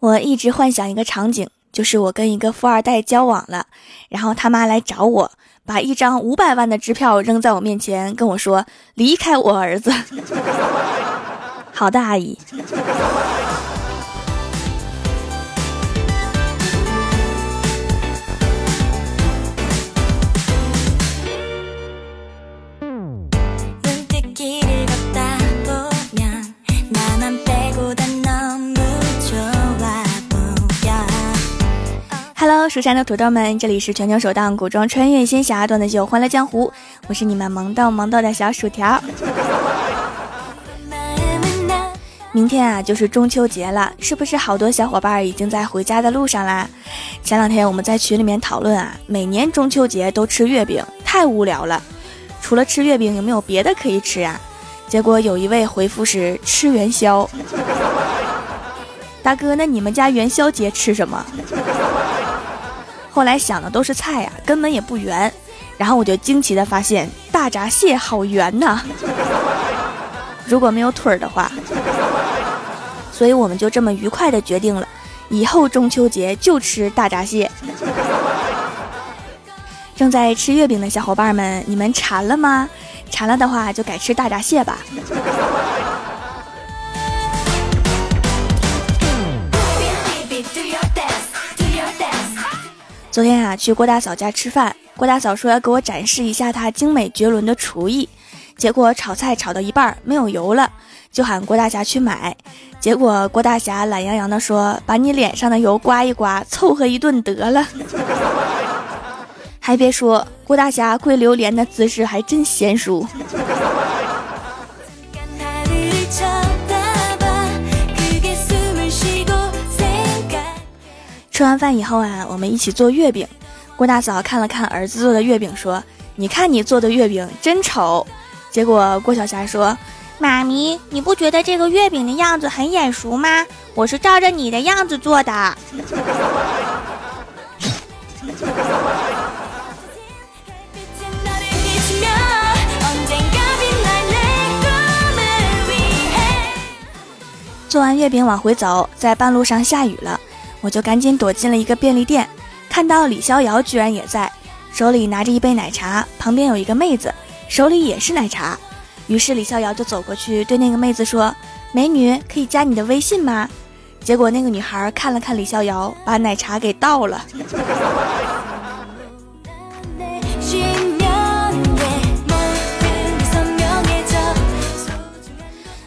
我一直幻想一个场景，就是我跟一个富二代交往了，然后他妈来找我，把一张五百万的支票扔在我面前，跟我说：“离开我儿子。”好的，阿姨。Hello，蜀山的土豆们，这里是全球首档古装穿越仙侠段子秀《欢乐江湖》，我是你们萌豆萌豆的小薯条。明天啊，就是中秋节了，是不是好多小伙伴已经在回家的路上啦？前两天我们在群里面讨论啊，每年中秋节都吃月饼，太无聊了。除了吃月饼，有没有别的可以吃啊？结果有一位回复是吃元宵。大哥，那你们家元宵节吃什么？后来想的都是菜呀，根本也不圆。然后我就惊奇的发现，大闸蟹好圆呐！如果没有腿儿的话，所以我们就这么愉快的决定了，以后中秋节就吃大闸蟹。正在吃月饼的小伙伴们，你们馋了吗？馋了的话，就改吃大闸蟹吧。昨天啊，去郭大嫂家吃饭，郭大嫂说要给我展示一下她精美绝伦的厨艺。结果炒菜炒到一半没有油了，就喊郭大侠去买。结果郭大侠懒洋洋地说：“把你脸上的油刮一刮，凑合一顿得了。”还别说，郭大侠跪榴莲的姿势还真娴熟。吃完饭以后啊，我们一起做月饼。郭大嫂看了看儿子做的月饼，说：“你看你做的月饼真丑。”结果郭晓霞说：“妈咪，你不觉得这个月饼的样子很眼熟吗？我是照着你的样子做的。”做完月饼往回走，在半路上下雨了。我就赶紧躲进了一个便利店，看到李逍遥居然也在，手里拿着一杯奶茶，旁边有一个妹子，手里也是奶茶。于是李逍遥就走过去对那个妹子说：“美女，可以加你的微信吗？”结果那个女孩看了看李逍遥，把奶茶给倒了。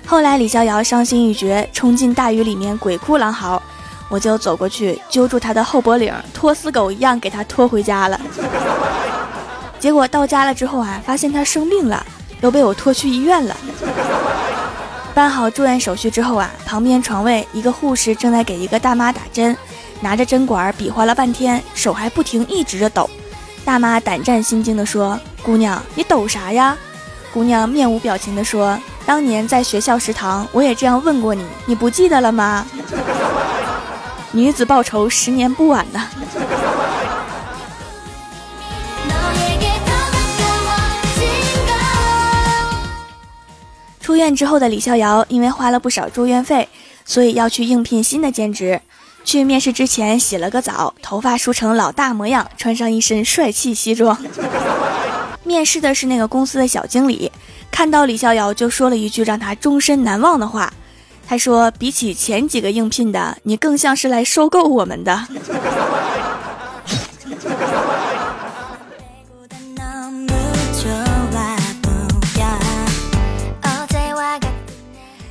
后来李逍遥伤心欲绝，冲进大雨里面鬼哭狼嚎。我就走过去揪住他的后脖领，拖死狗一样给他拖回家了。结果到家了之后啊，发现他生病了，都被我拖去医院了。办好住院手续之后啊，旁边床位一个护士正在给一个大妈打针，拿着针管比划了半天，手还不停一直的抖。大妈胆战心惊的说：“姑娘，你抖啥呀？”姑娘面无表情的说：“当年在学校食堂，我也这样问过你，你不记得了吗？”女子报仇，十年不晚呢。出院之后的李逍遥，因为花了不少住院费，所以要去应聘新的兼职。去面试之前洗了个澡，头发梳成老大模样，穿上一身帅气西装。面试的是那个公司的小经理，看到李逍遥就说了一句让他终身难忘的话。他说：“比起前几个应聘的，你更像是来收购我们的。”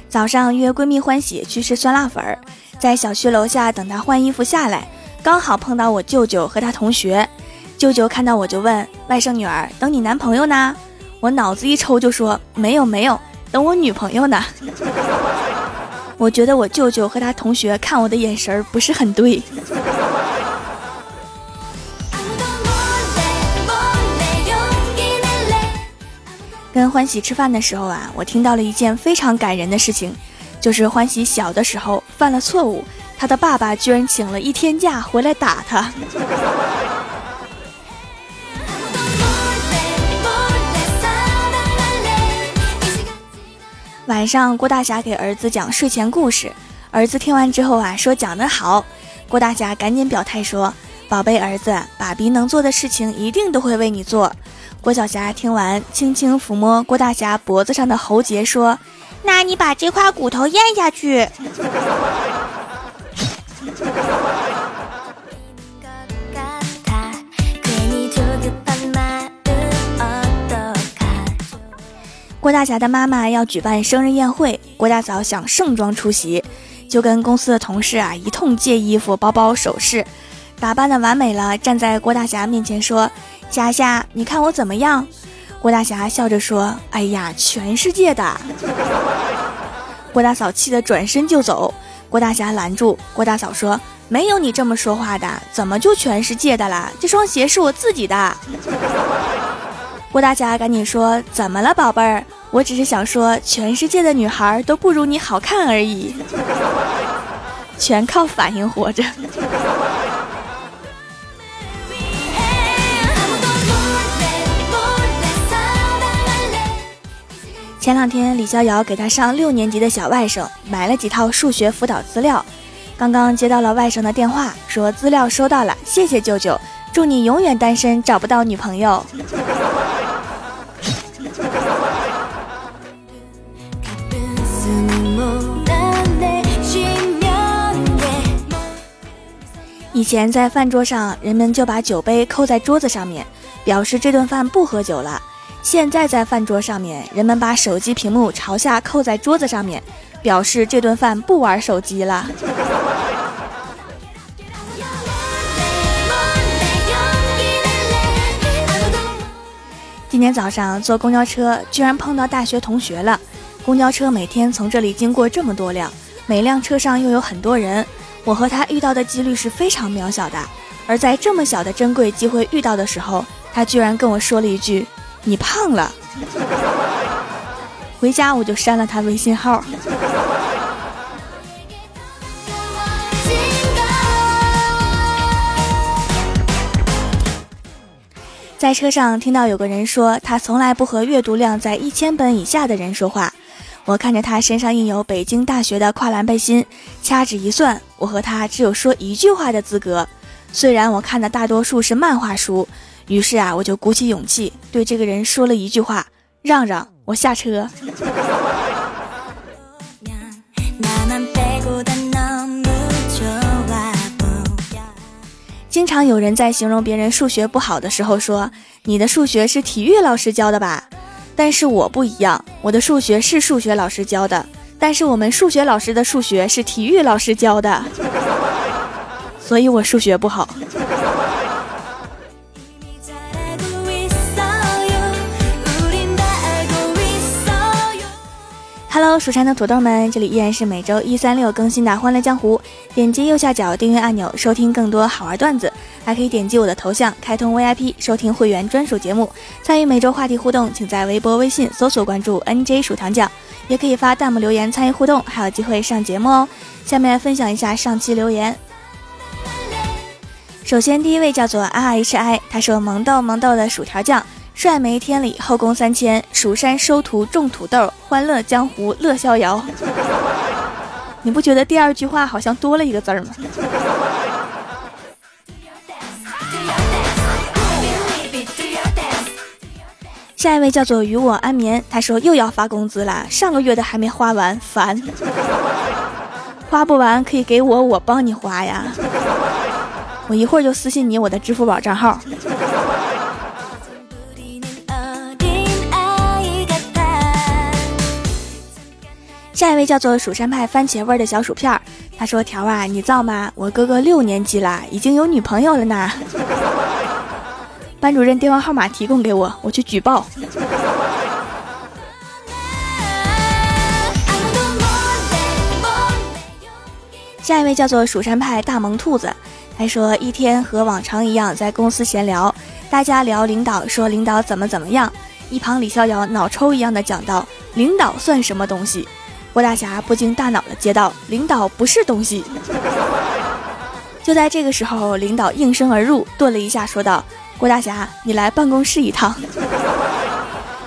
早上约闺蜜欢喜去吃酸辣粉儿，在小区楼下等她换衣服下来，刚好碰到我舅舅和他同学。舅舅看到我就问外甥女儿：“等你男朋友呢？”我脑子一抽就说：“没有没有，等我女朋友呢。”我觉得我舅舅和他同学看我的眼神儿不是很对。跟欢喜吃饭的时候啊，我听到了一件非常感人的事情，就是欢喜小的时候犯了错误，他的爸爸居然请了一天假回来打他。晚上，郭大侠给儿子讲睡前故事，儿子听完之后啊，说讲得好。郭大侠赶紧表态说：“宝贝儿子，爸比能做的事情一定都会为你做。”郭晓霞听完，轻轻抚摸郭大侠脖子上的喉结，说：“那你把这块骨头咽下去。”郭大侠的妈妈要举办生日宴会，郭大嫂想盛装出席，就跟公司的同事啊一通借衣服、包包、首饰，打扮的完美了，站在郭大侠面前说：“霞霞，你看我怎么样？”郭大侠笑着说：“哎呀，全世界的。”郭大嫂气得转身就走，郭大侠拦住郭大嫂说：“没有你这么说话的，怎么就全世界的啦？这双鞋是我自己的。”郭大侠赶紧说：“怎么了，宝贝儿？我只是想说，全世界的女孩都不如你好看而已，全靠反应活着。”前两天，李逍遥给他上六年级的小外甥买了几套数学辅导资料，刚刚接到了外甥的电话，说资料收到了，谢谢舅舅，祝你永远单身，找不到女朋友。以前在饭桌上，人们就把酒杯扣在桌子上面，表示这顿饭不喝酒了。现在在饭桌上面，人们把手机屏幕朝下扣在桌子上面，表示这顿饭不玩手机了。今天早上坐公交车，居然碰到大学同学了。公交车每天从这里经过这么多辆，每辆车上又有很多人。我和他遇到的几率是非常渺小的，而在这么小的珍贵机会遇到的时候，他居然跟我说了一句：“你胖了。” 回家我就删了他微信号。在车上听到有个人说，他从来不和阅读量在一千本以下的人说话。我看着他身上印有北京大学的跨栏背心，掐指一算，我和他只有说一句话的资格。虽然我看的大多数是漫画书，于是啊，我就鼓起勇气对这个人说了一句话：“让让我下车。”经常有人在形容别人数学不好的时候说：“你的数学是体育老师教的吧？”但是我不一样，我的数学是数学老师教的，但是我们数学老师的数学是体育老师教的，所以我数学不好。Hello，蜀山的土豆们，这里依然是每周一、三、六更新的《欢乐江湖》。点击右下角订阅按钮，收听更多好玩段子，还可以点击我的头像开通 VIP，收听会员专属节目，参与每周话题互动。请在微博、微信搜索关注 NJ 薯糖酱，也可以发弹幕留言参与互动，还有机会上节目哦。下面分享一下上期留言。首先，第一位叫做 RHI，他说：“萌豆萌豆的薯条酱。”帅没天理，后宫三千，蜀山收徒种土豆，欢乐江湖乐逍遥。你不觉得第二句话好像多了一个字儿吗？下一位叫做与我安眠，他说又要发工资了，上个月的还没花完，烦。花不完可以给我，我帮你花呀。我一会儿就私信你我的支付宝账号。下一位叫做蜀山派番茄味的小薯片，他说：“条啊，你造吗？我哥哥六年级了，已经有女朋友了呢。班主任电话号码提供给我，我去举报。”下一位叫做蜀山派大萌兔子，他说：“一天和往常一样在公司闲聊，大家聊领导，说领导怎么怎么样。一旁李逍遥脑抽一样的讲道：领导算什么东西？”郭大侠不经大脑的接道：“领导不是东西。”就在这个时候，领导应声而入，顿了一下，说道：“郭大侠，你来办公室一趟。”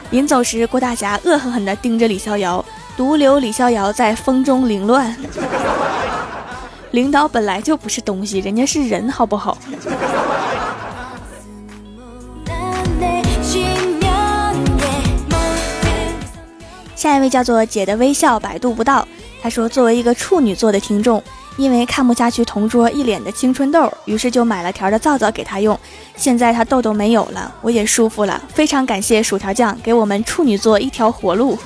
临走时，郭大侠恶狠狠地盯着李逍遥，独留李逍遥在风中凌乱。领导本来就不是东西，人家是人，好不好？下一位叫做姐的微笑，百度不到。他说，作为一个处女座的听众，因为看不下去同桌一脸的青春痘，于是就买了条的皂皂给他用。现在他痘痘没有了，我也舒服了。非常感谢薯条酱给我们处女座一条活路。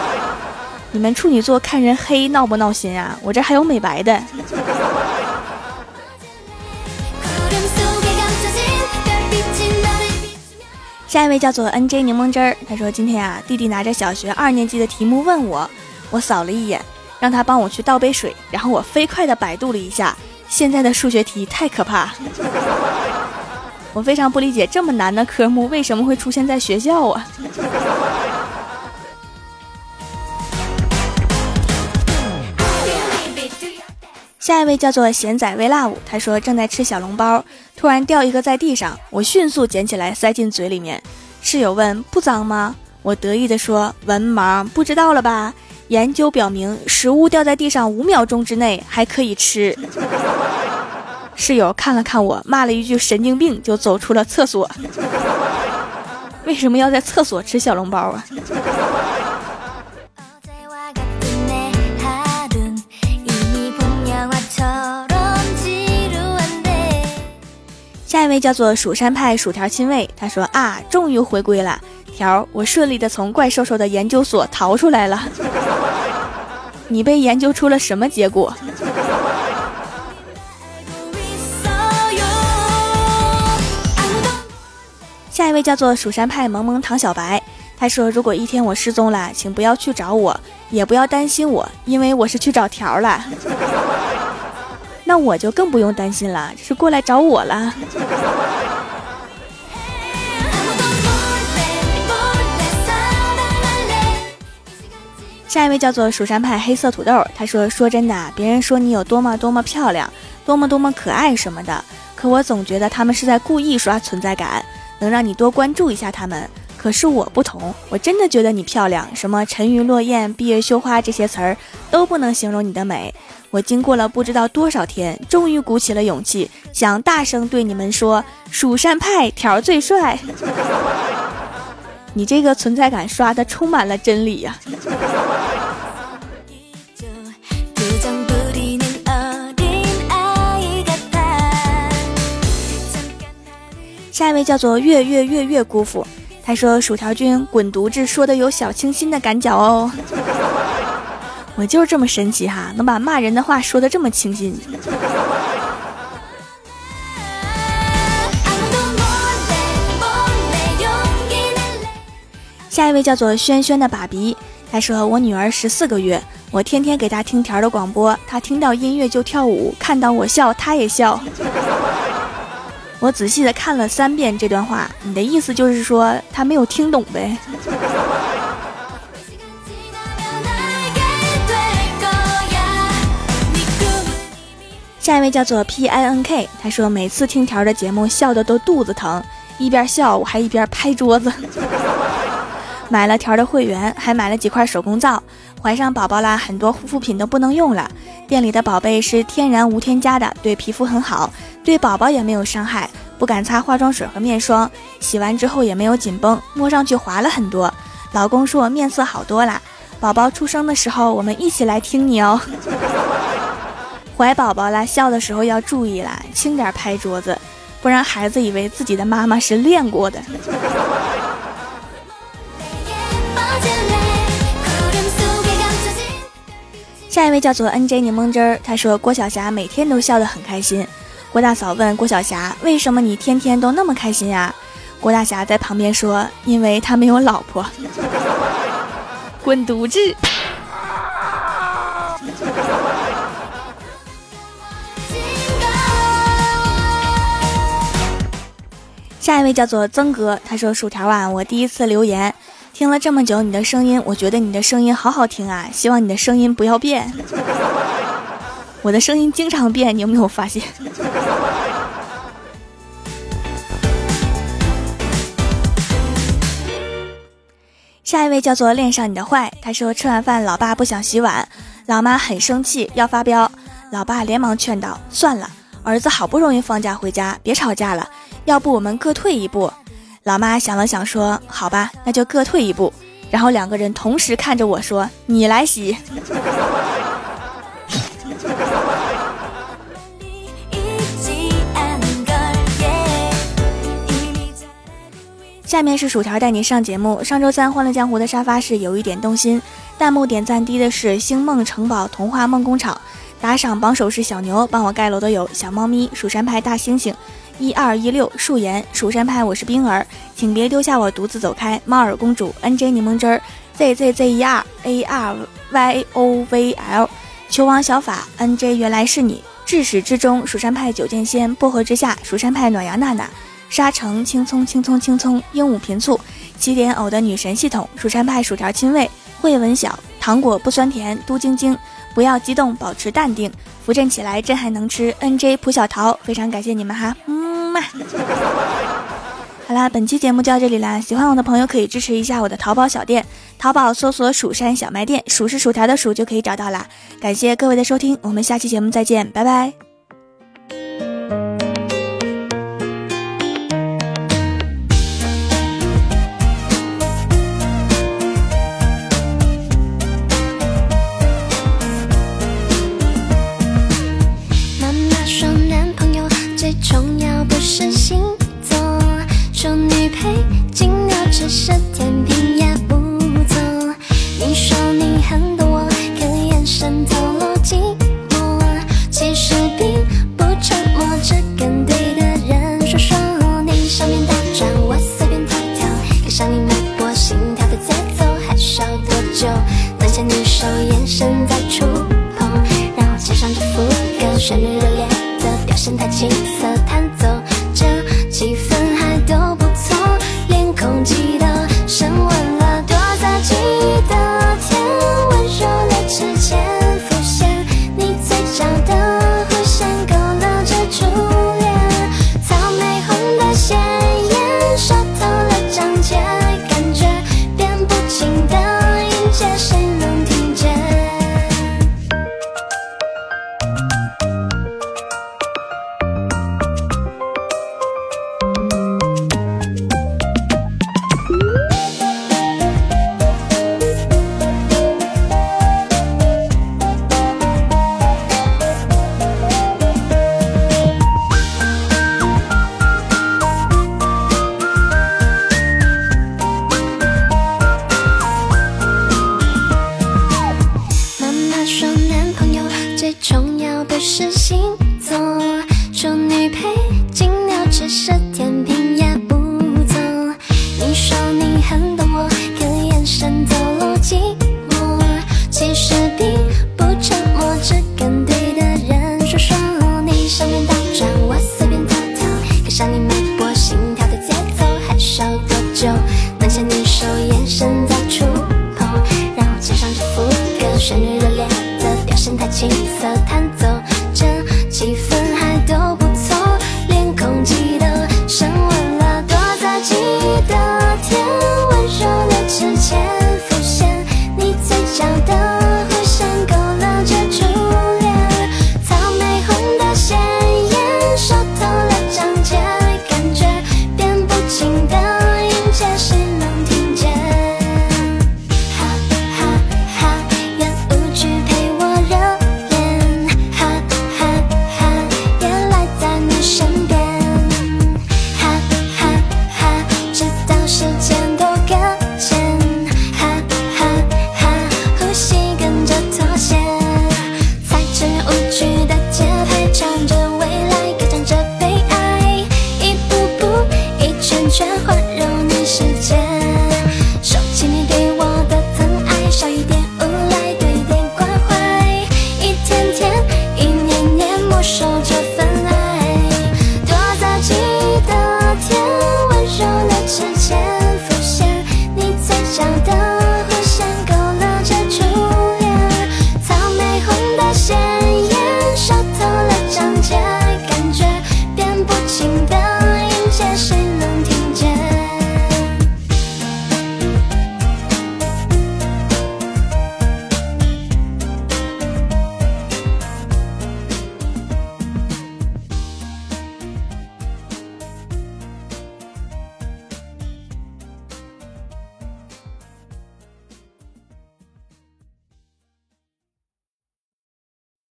你们处女座看人黑闹不闹心啊？我这还有美白的。下一位叫做 N J 柠檬汁儿，他说今天啊，弟弟拿着小学二年级的题目问我，我扫了一眼，让他帮我去倒杯水，然后我飞快的百度了一下，现在的数学题太可怕，我非常不理解这么难的科目为什么会出现在学校啊。下一位叫做咸仔微辣舞，他说正在吃小笼包，突然掉一个在地上，我迅速捡起来塞进嘴里面。室友问不脏吗？我得意的说文盲不知道了吧？研究表明，食物掉在地上五秒钟之内还可以吃。室友看了看我，骂了一句神经病，就走出了厕所。为什么要在厕所吃小笼包啊？下一位叫做蜀山派薯条亲卫，他说啊，终于回归了，条，我顺利的从怪兽兽的研究所逃出来了。你被研究出了什么结果？下一位叫做蜀山派萌萌唐小白，他说如果一天我失踪了，请不要去找我，也不要担心我，因为我是去找条了。那我就更不用担心了，是过来找我了。下一位叫做蜀山派黑色土豆，他说：“说真的，别人说你有多么多么漂亮，多么多么可爱什么的，可我总觉得他们是在故意刷存在感，能让你多关注一下他们。可是我不同，我真的觉得你漂亮，什么沉鱼落雁、闭月羞花这些词儿都不能形容你的美。”我经过了不知道多少天，终于鼓起了勇气，想大声对你们说：“蜀山派条最帅。”你这个存在感刷的充满了真理呀！下一位叫做月月月月姑父，他说：“薯条君滚犊子，说的有小清新的感脚哦。”我就是这么神奇哈，能把骂人的话说的这么清新。下一位叫做轩轩的爸比，他说我女儿十四个月，我天天给她听条的广播，她听到音乐就跳舞，看到我笑她也笑。我仔细的看了三遍这段话，你的意思就是说他没有听懂呗？下一位叫做 P I N K，他说每次听条的节目笑的都肚子疼，一边笑我还一边拍桌子。买了条的会员，还买了几块手工皂。怀上宝宝啦，很多护肤品都不能用了。店里的宝贝是天然无添加的，对皮肤很好，对宝宝也没有伤害。不敢擦化妆水和面霜，洗完之后也没有紧绷，摸上去滑了很多。老公说我面色好多啦。宝宝出生的时候，我们一起来听你哦。怀宝宝了，笑的时候要注意啦，轻点拍桌子，不然孩子以为自己的妈妈是练过的。下一位叫做 N J 柠檬汁儿，他说郭晓霞每天都笑得很开心。郭大嫂问郭晓霞，为什么你天天都那么开心呀？郭大侠在旁边说，因为他没有老婆。滚犊子！下一位叫做曾哥，他说：“薯条啊，我第一次留言，听了这么久你的声音，我觉得你的声音好好听啊，希望你的声音不要变。我的声音经常变，你有没有发现？”下一位叫做恋上你的坏，他说吃完饭，老爸不想洗碗，老妈很生气，要发飙。老爸连忙劝道：“算了，儿子好不容易放假回家，别吵架了。要不我们各退一步。”老妈想了想说：“好吧，那就各退一步。”然后两个人同时看着我说：“你来洗。”下面是薯条带你上节目。上周三《欢乐江湖》的沙发是有一点动心，弹幕点赞低的是星梦城堡童话梦工厂，打赏榜首是小牛，帮我盖楼的有小猫咪、蜀山派大猩猩、一二一六树岩、蜀山派我是冰儿，请别丢下我独自走开，猫耳公主、N J 柠檬汁儿、Z Z Z E R A R Y O V L、球王小法、N J 原来是你，至始至终蜀山派九剑仙、薄荷之下蜀山派暖阳娜娜。沙城青葱青葱青葱，鹦鹉频醋，起点偶的女神系统，蜀山派薯条亲卫，慧文小糖果不酸甜，嘟晶晶，不要激动，保持淡定，扶正起来，朕还能吃。N J 蒲小桃，非常感谢你们哈，嗯嘛。好啦，本期节目就到这里啦，喜欢我的朋友可以支持一下我的淘宝小店，淘宝搜索蜀山小卖店，蜀是薯条的蜀就可以找到啦。感谢各位的收听，我们下期节目再见，拜拜。就